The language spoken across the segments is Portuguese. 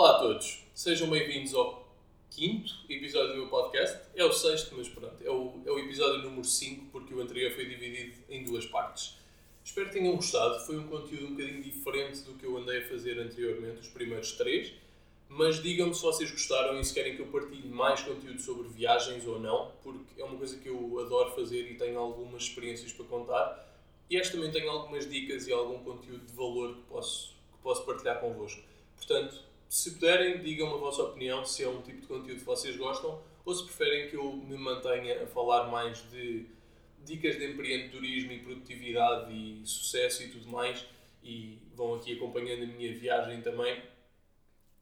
Olá a todos, sejam bem-vindos ao quinto episódio do meu podcast. É o sexto, mas pronto, é o, é o episódio número 5, porque o anterior foi dividido em duas partes. Espero que tenham gostado, foi um conteúdo um bocadinho diferente do que eu andei a fazer anteriormente, os primeiros três. Mas digam-me se vocês gostaram e se querem que eu partilhe mais conteúdo sobre viagens ou não, porque é uma coisa que eu adoro fazer e tenho algumas experiências para contar. E esta também tenho algumas dicas e algum conteúdo de valor que posso, que posso partilhar convosco. Portanto, se puderem, digam-me a vossa opinião, se é um tipo de conteúdo que vocês gostam ou se preferem que eu me mantenha a falar mais de dicas de empreendedorismo e produtividade e sucesso e tudo mais e vão aqui acompanhando a minha viagem também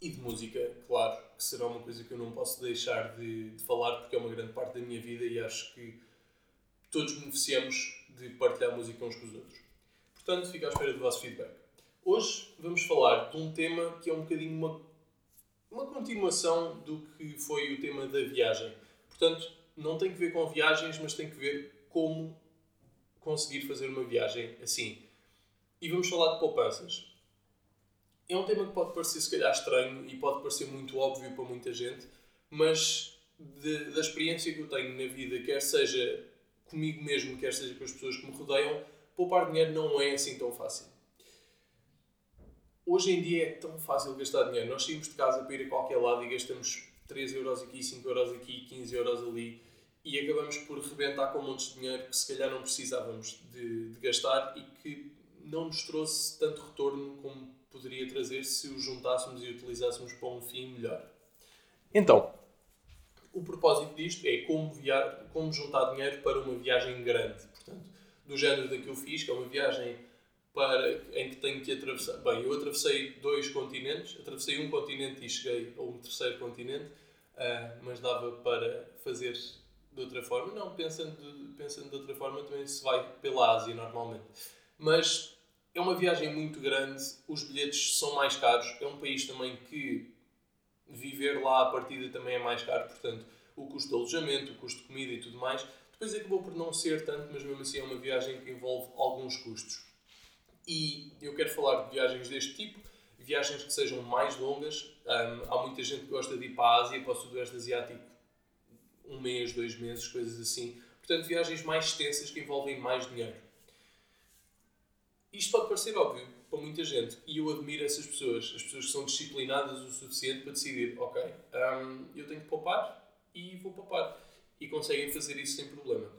e de música, claro, que será uma coisa que eu não posso deixar de, de falar porque é uma grande parte da minha vida e acho que todos beneficiamos de partilhar música uns com os outros. Portanto, fico à espera do vosso feedback. Hoje vamos falar de um tema que é um bocadinho uma, uma continuação do que foi o tema da viagem. Portanto, não tem que ver com viagens, mas tem que ver como conseguir fazer uma viagem assim. E vamos falar de poupanças é um tema que pode parecer se calhar estranho e pode parecer muito óbvio para muita gente, mas de, da experiência que eu tenho na vida, quer seja comigo mesmo, quer seja com as pessoas que me rodeiam, poupar dinheiro não é assim tão fácil. Hoje em dia é tão fácil gastar dinheiro. Nós saímos de casa para ir a qualquer lado e gastamos 3 euros aqui, 5 euros aqui, 15 euros ali e acabamos por rebentar com montes de dinheiro que se calhar não precisávamos de, de gastar e que não nos trouxe tanto retorno como poderia trazer se o juntássemos e utilizássemos para um fim melhor. Então, o propósito disto é como, via... como juntar dinheiro para uma viagem grande. Portanto, do género da que eu fiz, que é uma viagem para... em que tenho que atravessar. Bem, eu atravessei dois continentes, atravessei um continente e cheguei a um terceiro continente, uh, mas dava para fazer de outra forma. Não, pensando de, pensando de outra forma, também se vai pela Ásia normalmente. Mas é uma viagem muito grande, os bilhetes são mais caros, é um país também que viver lá a partida também é mais caro, portanto, o custo de alojamento, o custo de comida e tudo mais. Depois acabou por não ser tanto, mas mesmo assim é uma viagem que envolve alguns custos. E eu quero falar de viagens deste tipo, viagens que sejam mais longas. Um, há muita gente que gosta de ir para a Ásia, para o Sudoeste Asiático, um mês, dois meses, coisas assim. Portanto, viagens mais extensas que envolvem mais dinheiro. Isto pode parecer óbvio para muita gente e eu admiro essas pessoas, as pessoas que são disciplinadas o suficiente para decidir, ok, um, eu tenho que poupar e vou poupar. E conseguem fazer isso sem problema.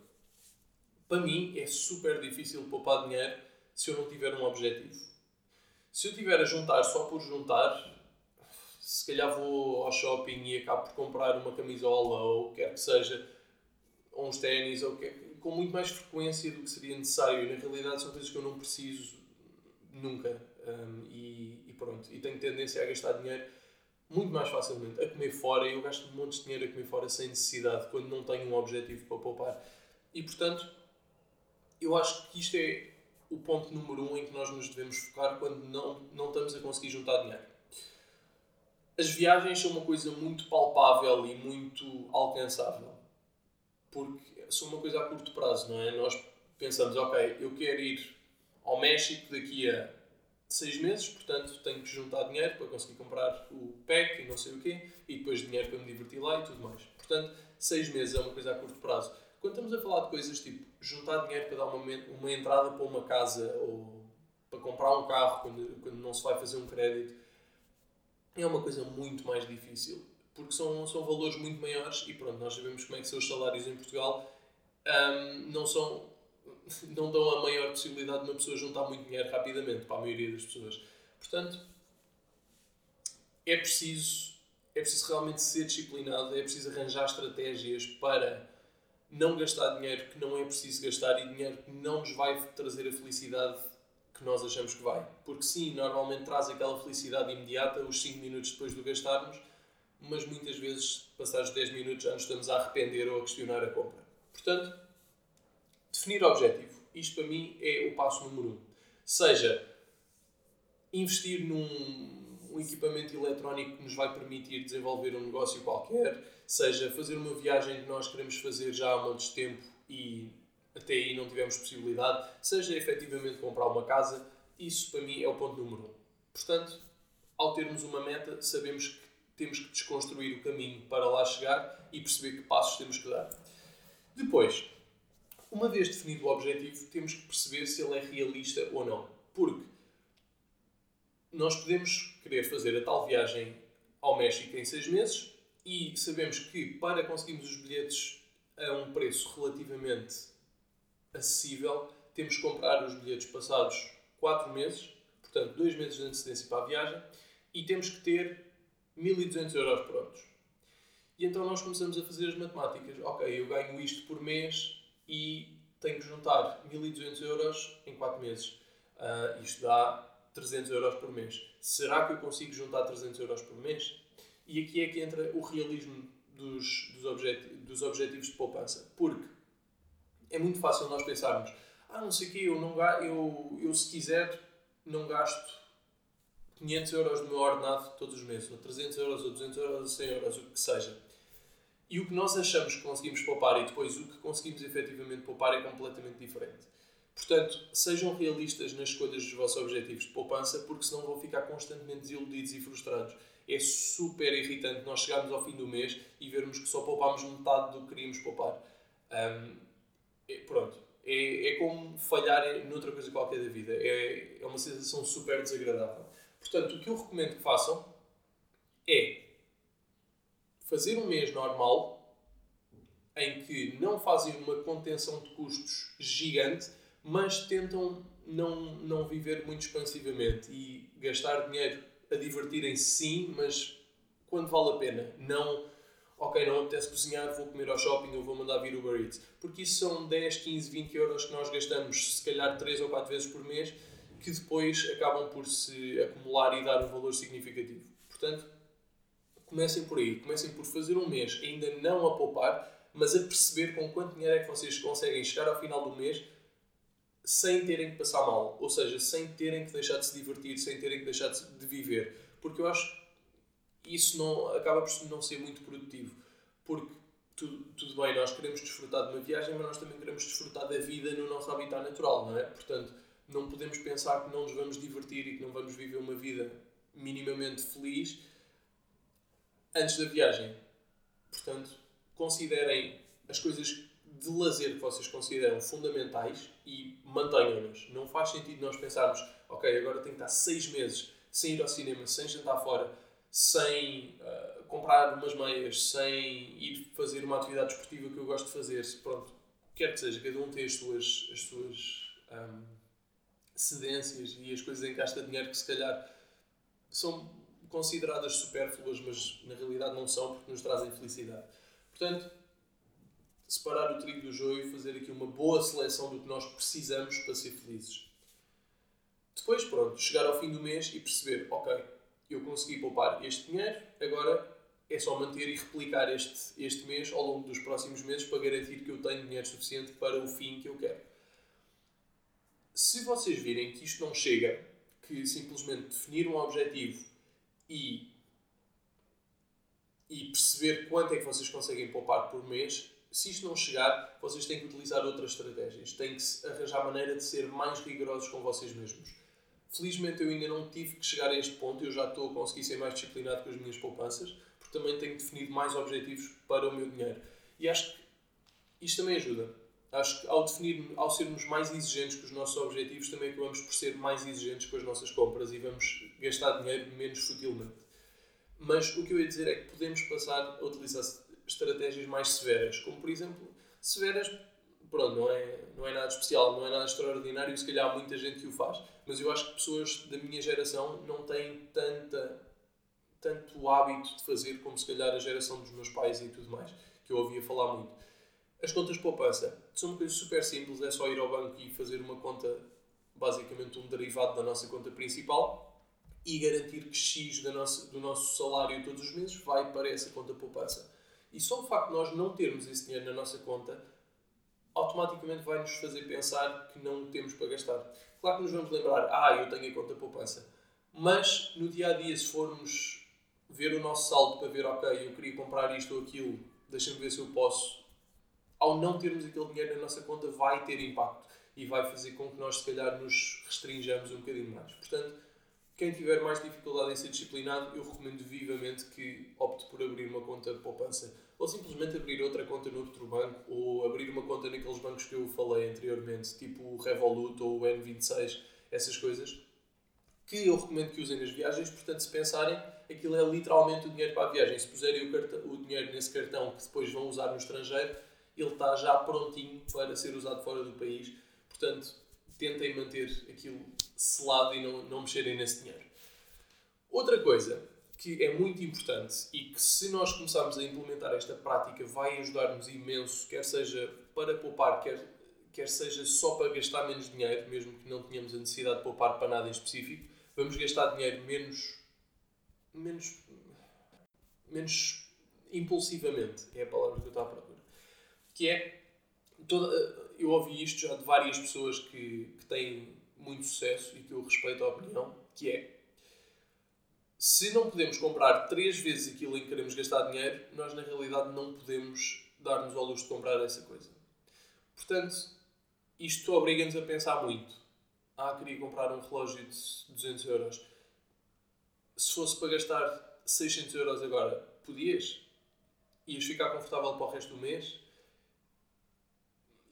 Para mim é super difícil poupar dinheiro se eu não tiver um objetivo. Se eu tiver a juntar só por juntar, se calhar vou ao shopping e acabo por comprar uma camisola ou quer que seja, ou uns ténis, ou o que é com muito mais frequência do que seria necessário. Na realidade são coisas que eu não preciso nunca. Um, e, e, pronto. E tenho tendência a gastar dinheiro muito mais facilmente. A comer fora. Eu gasto montes de dinheiro a comer fora sem necessidade, quando não tenho um objetivo para poupar. E portanto, eu acho que isto é o ponto número um em que nós nos devemos focar quando não, não estamos a conseguir juntar dinheiro. As viagens são uma coisa muito palpável e muito alcançável. Porque são uma coisa a curto prazo, não é? Nós pensamos, ok, eu quero ir ao México daqui a seis meses, portanto tenho que juntar dinheiro para conseguir comprar o pack e não sei o quê, e depois dinheiro para me divertir lá e tudo mais. Portanto, seis meses é uma coisa a curto prazo. Quando estamos a falar de coisas tipo juntar dinheiro para dar uma, uma entrada para uma casa ou para comprar um carro quando, quando não se vai fazer um crédito, é uma coisa muito mais difícil. Porque são, são valores muito maiores e pronto, nós sabemos como é que são os salários em Portugal um, não são não dão a maior possibilidade de uma pessoa juntar muito dinheiro rapidamente para a maioria das pessoas. Portanto, é preciso, é preciso realmente ser disciplinado, é preciso arranjar estratégias para não gastar dinheiro que não é preciso gastar e dinheiro que não nos vai trazer a felicidade que nós achamos que vai. Porque sim, normalmente traz aquela felicidade imediata, os 5 minutos depois de gastarmos, mas muitas vezes, passados 10 minutos, já nos estamos a arrepender ou a questionar a compra. Portanto, definir objetivo. Isto para mim é o passo número um. Seja investir num um equipamento eletrónico que nos vai permitir desenvolver um negócio qualquer, seja fazer uma viagem que nós queremos fazer já há muito tempo e até aí não tivemos possibilidade, seja efetivamente comprar uma casa, isso para mim é o ponto número um. Portanto, ao termos uma meta, sabemos que temos que desconstruir o caminho para lá chegar e perceber que passos temos que dar. Depois, uma vez definido o objetivo, temos que perceber se ele é realista ou não. Porque nós podemos querer fazer a tal viagem ao México em seis meses e sabemos que para conseguirmos os bilhetes a um preço relativamente acessível, temos que comprar os bilhetes passados 4 meses, portanto 2 meses de antecedência para a viagem, e temos que ter 1200 euros prontos. E então nós começamos a fazer as matemáticas. Ok, eu ganho isto por mês e tenho que juntar 1200 euros em 4 meses. Uh, isto dá 300 euros por mês. Será que eu consigo juntar 300 euros por mês? E aqui é que entra o realismo dos, dos, objet, dos objetivos de poupança. Porque é muito fácil nós pensarmos, ah, não sei o quê, eu, não, eu, eu se quiser não gasto 500 euros do meu ordenado todos os meses, ou 300 euros, ou 200 euros, ou 100 euros, o que seja. E o que nós achamos que conseguimos poupar e depois o que conseguimos efetivamente poupar é completamente diferente. Portanto, sejam realistas nas escolhas dos vossos objetivos de poupança, porque senão vão ficar constantemente desiludidos e frustrados. É super irritante nós chegarmos ao fim do mês e vermos que só poupámos metade do que queríamos poupar. Um, é, pronto. É, é como falhar noutra coisa qualquer da vida. É, é uma sensação super desagradável. Portanto, o que eu recomendo que façam é fazer um mês normal em que não fazem uma contenção de custos gigante, mas tentam não, não viver muito expansivamente e gastar dinheiro a divertirem-se sim, mas quando vale a pena. Não, ok, não apetece cozinhar, vou comer ao shopping ou vou mandar vir Uber Eats. Porque isso são 10, 15, 20 euros que nós gastamos, se calhar 3 ou 4 vezes por mês, que depois acabam por se acumular e dar um valor significativo. Portanto, comecem por aí. Comecem por fazer um mês ainda não a poupar, mas a perceber com quanto dinheiro é que vocês conseguem chegar ao final do mês sem terem que passar mal. Ou seja, sem terem que deixar de se divertir, sem terem que deixar de viver. Porque eu acho que isso não, acaba por não ser muito produtivo. Porque tudo, tudo bem, nós queremos desfrutar de uma viagem, mas nós também queremos desfrutar da vida no nosso habitat natural, não é? Portanto, não podemos pensar que não nos vamos divertir e que não vamos viver uma vida minimamente feliz antes da viagem. Portanto, considerem as coisas de lazer que vocês consideram fundamentais e mantenham-nas. Não faz sentido nós pensarmos, ok, agora tenho que estar seis meses sem ir ao cinema, sem jantar fora, sem uh, comprar umas meias, sem ir fazer uma atividade esportiva que eu gosto de fazer. Pronto, quer que seja, cada um tem as suas, as suas um, cedências e as coisas em que gasta dinheiro que se calhar são consideradas supérfluas, mas na realidade não são porque nos trazem felicidade. Portanto, separar o trigo do joio e fazer aqui uma boa seleção do que nós precisamos para ser felizes. Depois, pronto, chegar ao fim do mês e perceber, ok, eu consegui poupar este dinheiro, agora é só manter e replicar este, este mês ao longo dos próximos meses para garantir que eu tenho dinheiro suficiente para o fim que eu quero. Se vocês virem que isto não chega, que simplesmente definir um objetivo e, e perceber quanto é que vocês conseguem poupar por mês, se isto não chegar, vocês têm que utilizar outras estratégias. Têm que arranjar maneira de ser mais rigorosos com vocês mesmos. Felizmente eu ainda não tive que chegar a este ponto, eu já estou a conseguir ser mais disciplinado com as minhas poupanças, porque também tenho definido mais objetivos para o meu dinheiro. E acho que isto também ajuda. Acho que ao definir, ao sermos mais exigentes com os nossos objetivos, também acabamos por ser mais exigentes com as nossas compras e vamos gastar dinheiro menos futilmente. Mas o que eu ia dizer é que podemos passar a utilizar estratégias mais severas, como por exemplo, severas, pronto, não é, não é nada especial, não é nada extraordinário, se calhar há muita gente que o faz, mas eu acho que pessoas da minha geração não têm tanta, tanto hábito de fazer como se calhar a geração dos meus pais e tudo mais, que eu ouvia falar muito. As contas de poupança são uma coisa super simples, é só ir ao banco e fazer uma conta, basicamente um derivado da nossa conta principal, e garantir que X da nossa, do nosso salário todos os meses vai para essa conta poupança. E só o facto de nós não termos esse dinheiro na nossa conta automaticamente vai nos fazer pensar que não temos para gastar. Claro que nos vamos lembrar, ah, eu tenho a conta poupança. Mas no dia a dia, se formos ver o nosso saldo para ver, ok, eu queria comprar isto ou aquilo, deixa-me ver se eu posso. Ao não termos aquele dinheiro na nossa conta, vai ter impacto e vai fazer com que nós, se calhar, nos restringamos um bocadinho mais. Portanto, quem tiver mais dificuldade em ser disciplinado, eu recomendo vivamente que opte por abrir uma conta de poupança. Ou simplesmente abrir outra conta no outro banco, ou abrir uma conta naqueles bancos que eu falei anteriormente, tipo o Revolut ou o N26, essas coisas, que eu recomendo que usem nas viagens. Portanto, se pensarem, aquilo é literalmente o dinheiro para a viagem. Se puserem o, cartão, o dinheiro nesse cartão que depois vão usar no estrangeiro, ele está já prontinho para ser usado fora do país. Portanto, tentem manter aquilo selado e não, não mexerem nesse dinheiro. Outra coisa que é muito importante e que se nós começarmos a implementar esta prática vai ajudar-nos imenso, quer seja para poupar, quer, quer seja só para gastar menos dinheiro, mesmo que não tenhamos a necessidade de poupar para nada em específico, vamos gastar dinheiro menos, menos, menos impulsivamente, é a palavra que eu estou à procura. Que é, toda, eu ouvi isto já de várias pessoas que, que têm muito sucesso e que eu respeito a opinião, que é se não podemos comprar três vezes aquilo em que queremos gastar dinheiro, nós na realidade não podemos dar-nos ao luxo de comprar essa coisa. Portanto, isto obriga-nos a pensar muito. Ah, queria comprar um relógio de 200 euros. Se fosse para gastar 600 euros agora, podias? Ias ficar confortável para o resto do mês?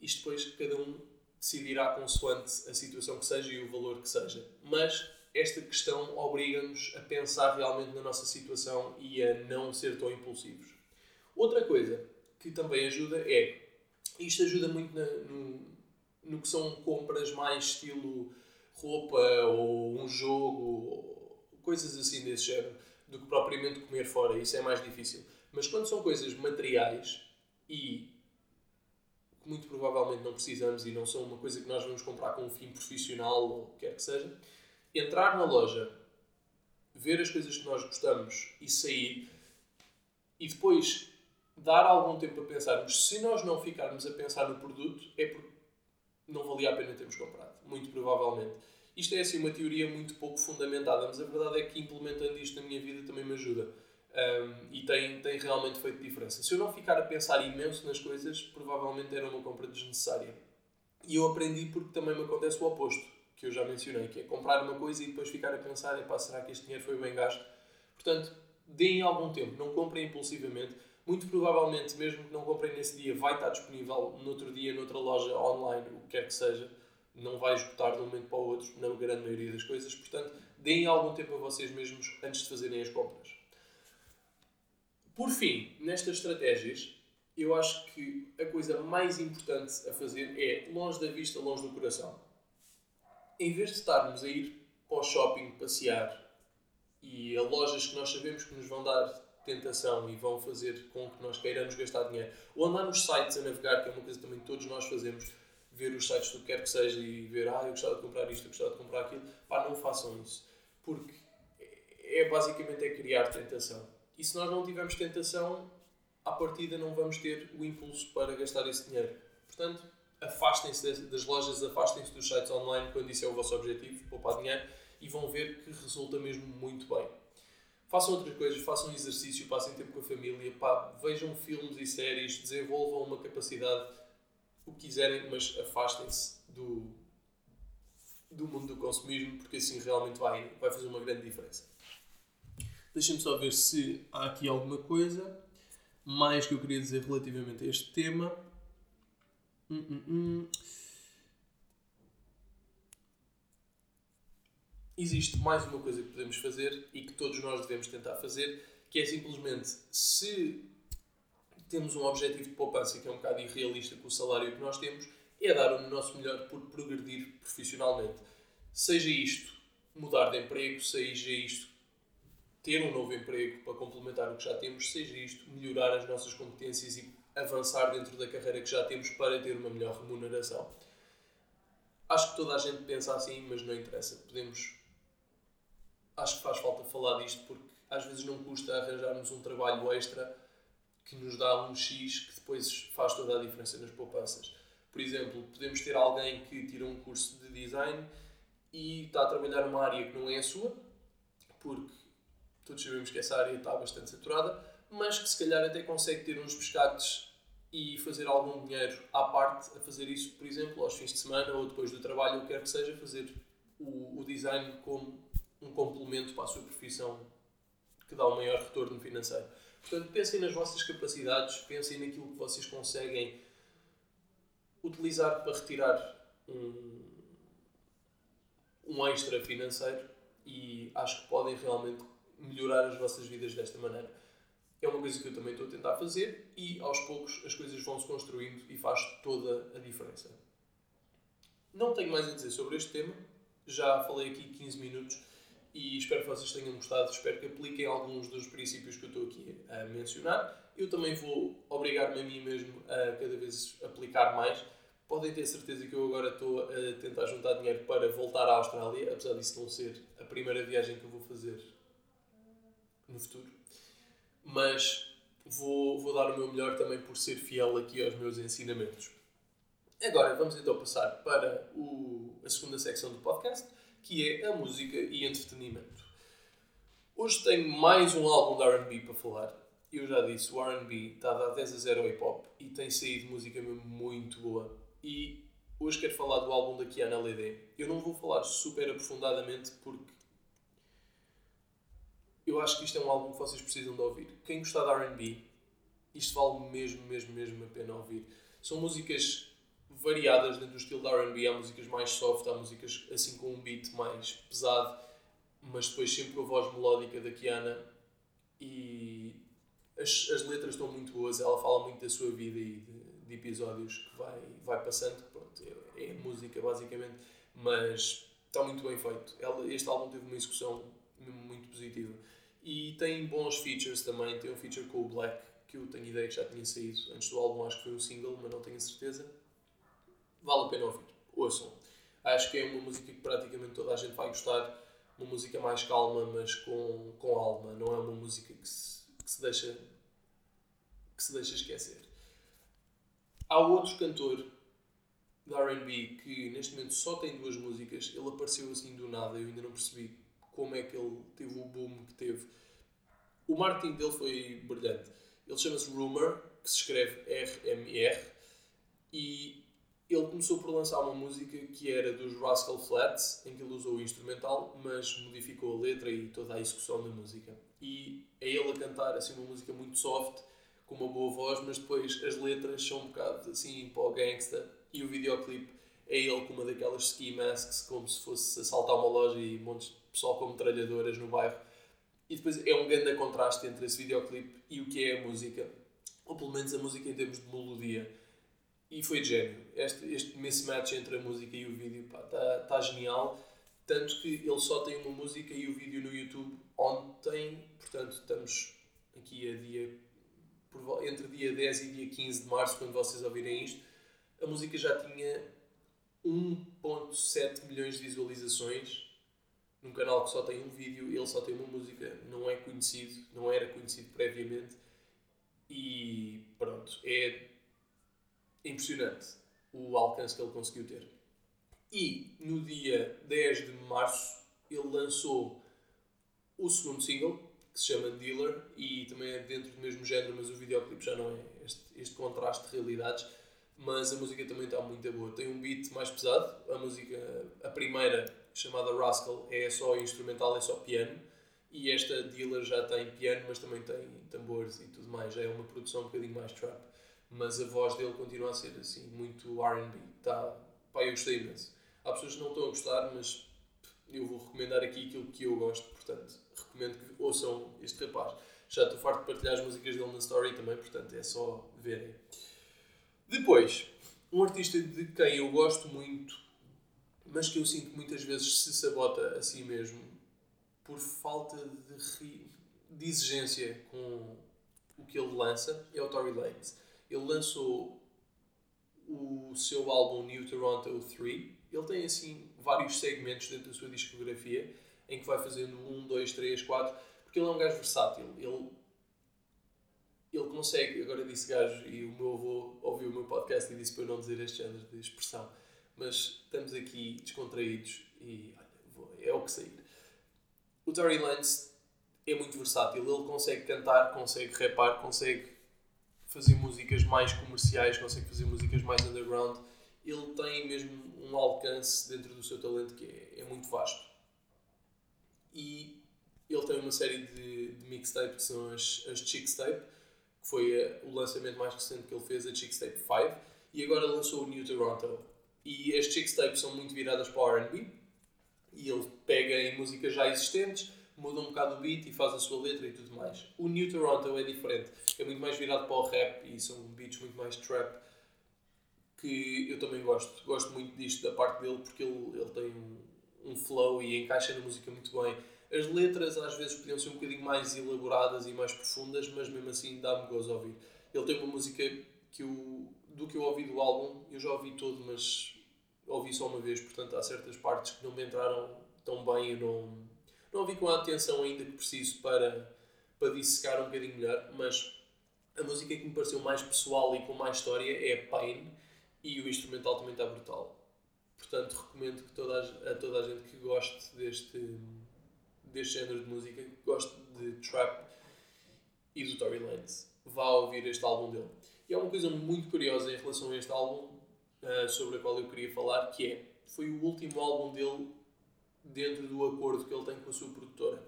Isto depois cada um decidirá consoante a situação que seja e o valor que seja. Mas esta questão obriga-nos a pensar realmente na nossa situação e a não ser tão impulsivos. Outra coisa que também ajuda é, isto ajuda muito na, no, no que são compras mais estilo roupa ou um jogo, coisas assim desse género, do que propriamente comer fora, isso é mais difícil. Mas quando são coisas materiais e muito provavelmente não precisamos e não são uma coisa que nós vamos comprar com um fim profissional ou o que quer que seja, entrar na loja, ver as coisas que nós gostamos e sair e depois dar algum tempo a pensarmos. Se nós não ficarmos a pensar no produto, é porque não valia a pena termos comprado. Muito provavelmente. Isto é assim uma teoria muito pouco fundamentada, mas a verdade é que implementando isto na minha vida também me ajuda. Um, e tem, tem realmente feito diferença. Se eu não ficar a pensar imenso nas coisas, provavelmente era uma compra desnecessária. E eu aprendi porque também me acontece o oposto, que eu já mencionei, que é comprar uma coisa e depois ficar a pensar, epá, será que este dinheiro foi bem gasto? Portanto, deem algum tempo, não comprem impulsivamente. Muito provavelmente, mesmo que não comprem nesse dia, vai estar disponível no outro dia, noutra loja online, o que quer que seja. Não vai esgotar de um momento para o outro, na grande maioria das coisas. Portanto, deem algum tempo a vocês mesmos antes de fazerem as compras. Por fim, nestas estratégias, eu acho que a coisa mais importante a fazer é longe da vista, longe do coração. Em vez de estarmos a ir para o shopping passear e a lojas que nós sabemos que nos vão dar tentação e vão fazer com que nós queiramos gastar dinheiro, ou andar nos sites a navegar, que é uma coisa também que todos nós fazemos, ver os sites do que quer que seja e ver, ah, eu gostava de comprar isto, eu gostava de comprar aquilo, pá, não façam isso. Porque é basicamente é criar tentação e se nós não tivermos tentação, à partida não vamos ter o impulso para gastar esse dinheiro. Portanto, afastem-se das lojas, afastem-se dos sites online quando isso é o vosso objetivo, poupar dinheiro, e vão ver que resulta mesmo muito bem. Façam outras coisas, façam exercício, passem tempo com a família, pá, vejam filmes e séries, desenvolvam uma capacidade, o que quiserem, mas afastem-se do, do mundo do consumismo, porque assim realmente vai, vai fazer uma grande diferença. Deixem-me só ver se há aqui alguma coisa mais que eu queria dizer relativamente a este tema. Hum, hum, hum. Existe mais uma coisa que podemos fazer e que todos nós devemos tentar fazer, que é simplesmente se temos um objetivo de poupança que é um bocado irrealista com o salário que nós temos, é dar o nosso melhor por progredir profissionalmente. Seja isto mudar de emprego, seja isto ter um novo emprego para complementar o que já temos, seja isto melhorar as nossas competências e avançar dentro da carreira que já temos para ter uma melhor remuneração. Acho que toda a gente pensa assim, mas não interessa. Podemos. Acho que faz falta falar disto porque às vezes não custa arranjarmos um trabalho extra que nos dá um X que depois faz toda a diferença nas poupanças. Por exemplo, podemos ter alguém que tira um curso de design e está a trabalhar numa área que não é a sua, porque todos sabemos que essa área está bastante saturada, mas que se calhar até consegue ter uns pescados e fazer algum dinheiro à parte a fazer isso, por exemplo, aos fins de semana ou depois do trabalho, o que quer que seja, fazer o, o design como um complemento para a sua profissão que dá o um maior retorno financeiro. Portanto, pensem nas vossas capacidades, pensem naquilo que vocês conseguem utilizar para retirar um, um extra financeiro e acho que podem realmente melhorar as vossas vidas desta maneira. É uma coisa que eu também estou a tentar fazer e aos poucos as coisas vão se construindo e faz toda a diferença. Não tenho mais a dizer sobre este tema, já falei aqui 15 minutos e espero que vocês tenham gostado, espero que apliquem alguns dos princípios que eu estou aqui a mencionar. Eu também vou obrigar-me a mim mesmo a cada vez aplicar mais. Podem ter certeza que eu agora estou a tentar juntar dinheiro para voltar à Austrália, apesar disso não ser a primeira viagem que eu vou fazer no futuro. Mas vou, vou dar o meu melhor também por ser fiel aqui aos meus ensinamentos. Agora vamos então passar para o, a segunda secção do podcast, que é a música e entretenimento. Hoje tenho mais um álbum de RB para falar. Eu já disse, o RB está a dar 10 a 0 ao hip hop e tem saído música muito boa. E hoje quero falar do álbum da Kiana Lede. Eu não vou falar super aprofundadamente porque eu acho que isto é um álbum que vocês precisam de ouvir. Quem gostar de RB, isto vale mesmo, mesmo, mesmo a pena ouvir. São músicas variadas dentro do estilo da RB. Há músicas mais soft, há músicas assim com um beat mais pesado, mas depois sempre com a voz melódica da Kiana. E as, as letras estão muito boas. Ela fala muito da sua vida e de, de episódios que vai, vai passando. Pronto, é, é música basicamente, mas está muito bem feito. Ela, este álbum teve uma execução muito positiva. E tem bons features também. Tem um feature com o Black, que eu tenho ideia que já tinha saído antes do álbum, acho que foi um single, mas não tenho certeza. Vale a pena ouvir. Ouçam. Acho que é uma música que praticamente toda a gente vai gostar. Uma música mais calma, mas com, com alma. Não é uma música que se, que se deixa que se deixa esquecer. Há outro cantor de R&B que neste momento só tem duas músicas. Ele apareceu assim do nada, eu ainda não percebi como é que ele teve o boom que teve. O marketing dele foi brilhante. Ele chama-se Rumor, que se escreve R-M-R, e ele começou por lançar uma música que era dos Rascal Flats, em que ele usou o instrumental, mas modificou a letra e toda a execução da música. E é ele a cantar assim uma música muito soft, com uma boa voz, mas depois as letras são um bocado assim para o gangsta e o videoclipe é ele com uma daquelas ski masks, como se fosse assaltar uma loja e montes pessoal com metralhadoras no bairro. E depois é um grande contraste entre esse videoclipe e o que é a música, ou pelo menos a música em termos de melodia. E foi de gênio. Este, este mismatch entre a música e o vídeo está tá genial. Tanto que ele só tem uma música e o vídeo no YouTube ontem, portanto estamos aqui a dia entre dia 10 e dia 15 de março, quando vocês ouvirem isto, a música já tinha 1.7 milhões de visualizações num canal que só tem um vídeo, ele só tem uma música, não é conhecido, não era conhecido previamente e pronto, é impressionante o alcance que ele conseguiu ter. E no dia 10 de março ele lançou o segundo single, que se chama Dealer, e também é dentro do mesmo género, mas o videoclipe já não é este, este contraste de realidades. Mas a música também está muito boa. Tem um beat mais pesado, a música, a primeira chamada Rascal é só instrumental, é só piano. E esta Dealer já tem piano, mas também tem tambores e tudo mais. Já é uma produção um bocadinho mais trap. Mas a voz dele continua a ser assim, muito RB. Tá, pá, eu gostei imenso. Há pessoas que não estão a gostar, mas eu vou recomendar aqui aquilo que eu gosto. Portanto, recomendo que ouçam este rapaz. Já estou farto de partilhar as músicas dele na story também, portanto é só verem. Depois, um artista de quem eu gosto muito mas que eu sinto que muitas vezes se sabota a si mesmo por falta de, de exigência com o que ele lança, é o Tory Lanez. Ele lançou o seu álbum New Toronto 3. Ele tem assim vários segmentos dentro da sua discografia em que vai fazendo um, dois, três, quatro, porque ele é um gajo versátil. Ele, ele consegue, agora disse gajo, e o meu avô ouviu o meu podcast e disse para eu não dizer este género de expressão mas estamos aqui descontraídos e olha, é o que sair. O Tory Lanez é muito versátil, ele consegue cantar, consegue rapar, consegue fazer músicas mais comerciais, consegue fazer músicas mais underground. Ele tem mesmo um alcance dentro do seu talento que é, é muito vasto. e ele tem uma série de, de mixtape que são as, as Chickstape, que foi a, o lançamento mais recente que ele fez, a Chickstape 5, e agora lançou o New Toronto. E as Chickstapes são muito viradas para o RB, e ele pega em músicas já existentes, muda um bocado o beat e faz a sua letra e tudo mais. O New Toronto é diferente, é muito mais virado para o rap e são beats muito mais trap que eu também gosto. Gosto muito disto da parte dele porque ele, ele tem um, um flow e encaixa na música muito bem. As letras às vezes podiam ser um bocadinho mais elaboradas e mais profundas, mas mesmo assim dá-me gozo ouvir. Ele tem uma música que eu, do que eu ouvi do álbum, eu já ouvi todo, mas ouvi só uma vez, portanto há certas partes que não me entraram tão bem, eu não, não ouvi com a atenção ainda que preciso para, para dissecar um bocadinho melhor, mas a música que me pareceu mais pessoal e com mais história é Pain e o instrumental também está brutal. Portanto, recomendo que toda a, a toda a gente que goste deste, deste género de música, que goste de trap e do Tory Lanez, vá ouvir este álbum dele. E há uma coisa muito curiosa em relação a este álbum, uh, sobre a qual eu queria falar, que é, foi o último álbum dele dentro do acordo que ele tem com a sua produtora.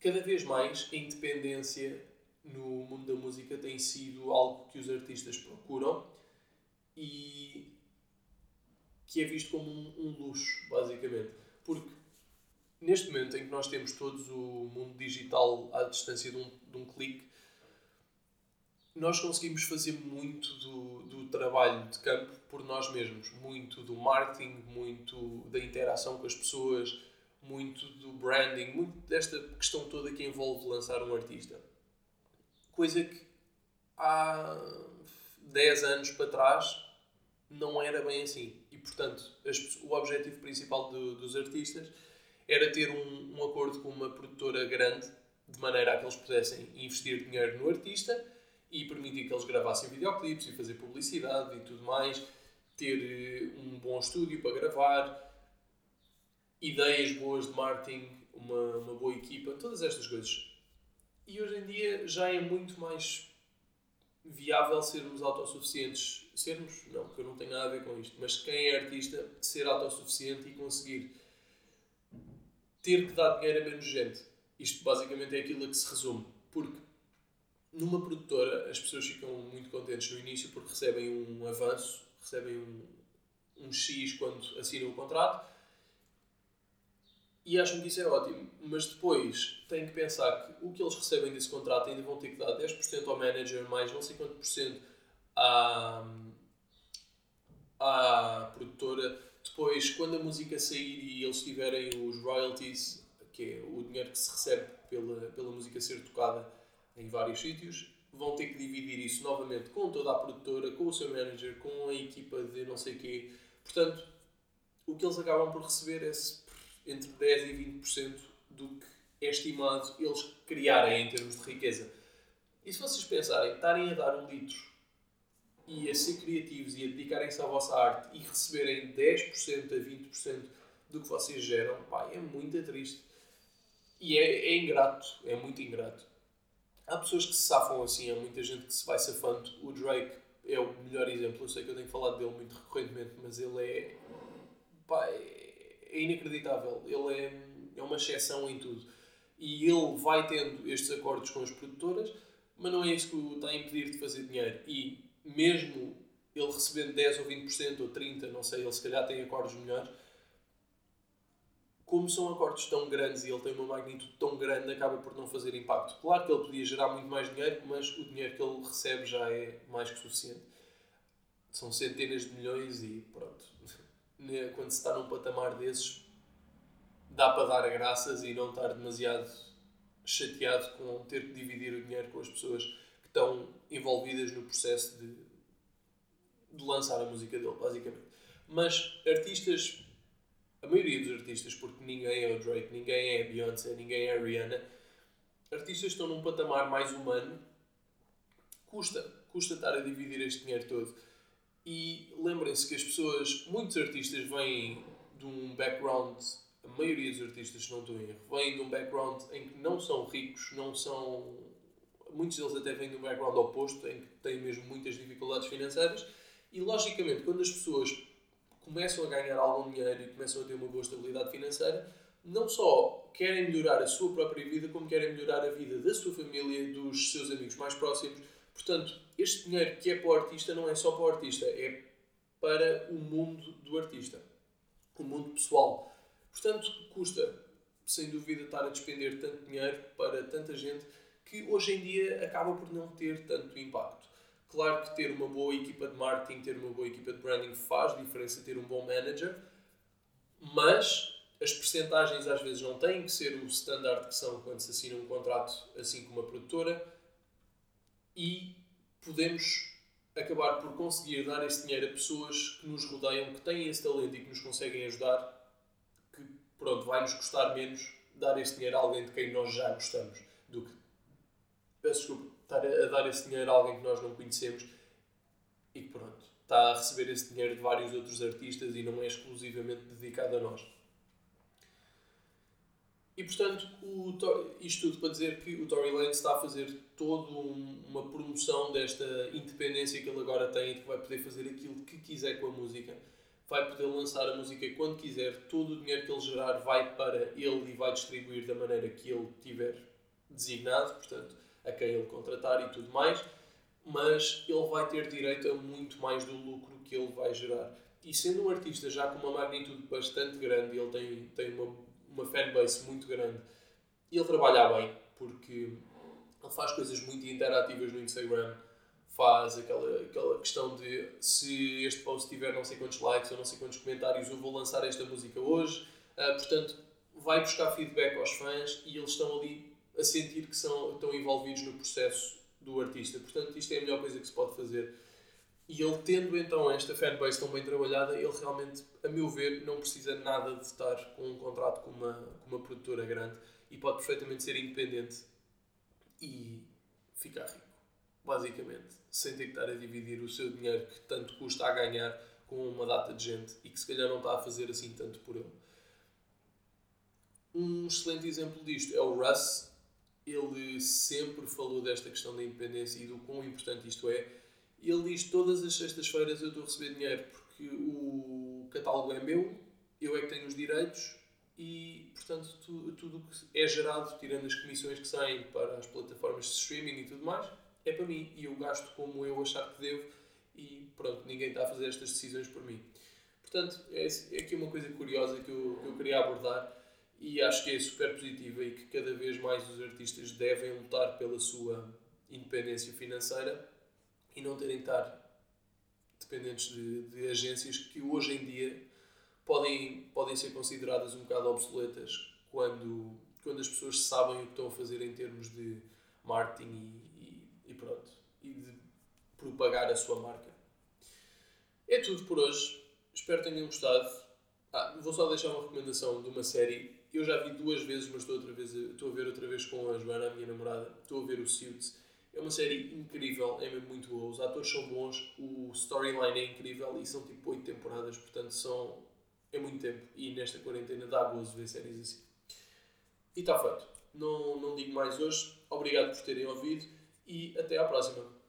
Cada vez mais a independência no mundo da música tem sido algo que os artistas procuram e que é visto como um, um luxo, basicamente. Neste momento em que nós temos todos o mundo digital à distância de um, de um clique, nós conseguimos fazer muito do, do trabalho de campo por nós mesmos. Muito do marketing, muito da interação com as pessoas, muito do branding, muito desta questão toda que envolve lançar um artista. Coisa que há 10 anos para trás não era bem assim. E, portanto, as, o objetivo principal do, dos artistas era ter um, um acordo com uma produtora grande, de maneira a que eles pudessem investir dinheiro no artista e permitir que eles gravassem videoclipes e fazer publicidade e tudo mais, ter eh, um bom estúdio para gravar, ideias boas de marketing, uma, uma boa equipa, todas estas coisas. E hoje em dia já é muito mais viável sermos autossuficientes. Sermos, não, porque eu não tenho nada a ver com isto, mas quem é artista, ser autossuficiente e conseguir ter que dar dinheiro a menos gente. Isto basicamente é aquilo a que se resume. Porque numa produtora as pessoas ficam muito contentes no início porque recebem um avanço, recebem um, um X quando assinam o contrato e acham que isso é ótimo, mas depois têm que pensar que o que eles recebem desse contrato ainda vão ter que dar 10% ao manager, mais não sei quanto por cento à, à produtora. Depois, quando a música sair e eles tiverem os royalties, que é o dinheiro que se recebe pela, pela música ser tocada em vários sítios, vão ter que dividir isso novamente com toda a produtora, com o seu manager, com a equipa de não sei quê. Portanto, o que eles acabam por receber é entre 10% e 20% do que é estimado eles criarem em termos de riqueza. E se vocês pensarem, estarem a dar um litro e a ser criativos e dedicarem-se à vossa arte e receberem 10% a 20% do que vocês geram, pá, é muito triste. E é, é ingrato, é muito ingrato. Há pessoas que se safam assim, há muita gente que se vai safando. O Drake é o melhor exemplo. Eu sei que eu tenho falado dele muito recorrentemente, mas ele é. Pá, é, é inacreditável. Ele é, é uma exceção em tudo. E ele vai tendo estes acordos com as produtoras, mas não é isso que o está a impedir de fazer dinheiro. E mesmo ele recebendo 10 ou 20% ou 30%, não sei, ele se calhar tem acordos melhores como são acordos tão grandes e ele tem uma magnitude tão grande, acaba por não fazer impacto. Claro que ele podia gerar muito mais dinheiro, mas o dinheiro que ele recebe já é mais que suficiente. São centenas de milhões e pronto. Quando se está num patamar desses, dá para dar graças e não estar demasiado chateado com ter que dividir o dinheiro com as pessoas estão envolvidas no processo de, de lançar a música dele, basicamente. Mas artistas a maioria dos artistas, porque ninguém é o Drake, ninguém é a Beyoncé, ninguém é a Rihanna, artistas estão num patamar mais humano, custa, custa estar a dividir este dinheiro todo. E lembrem-se que as pessoas, muitos artistas vêm de um background, a maioria dos artistas, não estou em erro, vêm de um background em que não são ricos, não são. Muitos deles até vêm de um background oposto, em que têm mesmo muitas dificuldades financeiras. E logicamente, quando as pessoas começam a ganhar algum dinheiro e começam a ter uma boa estabilidade financeira, não só querem melhorar a sua própria vida, como querem melhorar a vida da sua família, dos seus amigos mais próximos. Portanto, este dinheiro que é para o artista não é só para o artista, é para o mundo do artista, o mundo pessoal. Portanto, custa, sem dúvida, estar a despender tanto dinheiro para tanta gente que hoje em dia acaba por não ter tanto impacto. Claro que ter uma boa equipa de marketing, ter uma boa equipa de branding faz diferença, ter um bom manager, mas as percentagens às vezes não têm que ser o standard que são quando se assina um contrato assim com uma produtora e podemos acabar por conseguir dar esse dinheiro a pessoas que nos rodeiam, que têm esse talento e que nos conseguem ajudar, que pronto, vai nos custar menos dar esse dinheiro a alguém de quem nós já gostamos do que peço desculpa, estar a dar esse dinheiro a alguém que nós não conhecemos e que pronto, está a receber esse dinheiro de vários outros artistas e não é exclusivamente dedicado a nós. E portanto, o, isto tudo para dizer que o Tory Lanez está a fazer toda um, uma promoção desta independência que ele agora tem e que vai poder fazer aquilo que quiser com a música. Vai poder lançar a música quando quiser, todo o dinheiro que ele gerar vai para ele e vai distribuir da maneira que ele tiver designado, portanto, a quem ele contratar e tudo mais, mas ele vai ter direito a muito mais do lucro que ele vai gerar. E sendo um artista já com uma magnitude bastante grande, ele tem, tem uma, uma fanbase muito grande, e ele trabalha bem, porque ele faz coisas muito interativas no Instagram, faz aquela, aquela questão de se este post tiver não sei quantos likes ou não sei quantos comentários, eu vou lançar esta música hoje. Uh, portanto, vai buscar feedback aos fãs e eles estão ali a sentir que são, estão envolvidos no processo do artista. Portanto, isto é a melhor coisa que se pode fazer. E ele tendo então esta fanbase tão bem trabalhada, ele realmente, a meu ver, não precisa nada de estar com um contrato com uma, com uma produtora grande e pode perfeitamente ser independente e ficar rico, basicamente, sem ter que estar a dividir o seu dinheiro que tanto custa a ganhar com uma data de gente e que se calhar não está a fazer assim tanto por ele. Um excelente exemplo disto é o Russ, ele sempre falou desta questão da independência e do quão importante isto é. Ele diz todas as sextas-feiras eu estou a receber dinheiro porque o catálogo é meu, eu é que tenho os direitos e, portanto, tudo o que é gerado, tirando as comissões que saem para as plataformas de streaming e tudo mais, é para mim e eu gasto como eu achar que devo e pronto, ninguém está a fazer estas decisões por mim. Portanto, é, é aqui uma coisa curiosa que eu, que eu queria abordar e acho que é super positiva e que cada vez mais os artistas devem lutar pela sua independência financeira e não terem de estar dependentes de, de, agências que hoje em dia podem, podem ser consideradas um bocado obsoletas quando, quando as pessoas sabem o que estão a fazer em termos de marketing e, e, e pronto, e de propagar a sua marca. É tudo por hoje. Espero que tenham gostado. Ah, vou só deixar uma recomendação de uma série eu já vi duas vezes, mas estou, outra vez, estou a ver outra vez com a Joana, a minha namorada. Estou a ver o Suits. É uma série incrível, é mesmo muito boa. Os atores são bons, o storyline é incrível e são tipo 8 temporadas, portanto são, é muito tempo. E nesta quarentena dá gozo ver séries assim. E está feito. Não, não digo mais hoje. Obrigado por terem ouvido e até à próxima.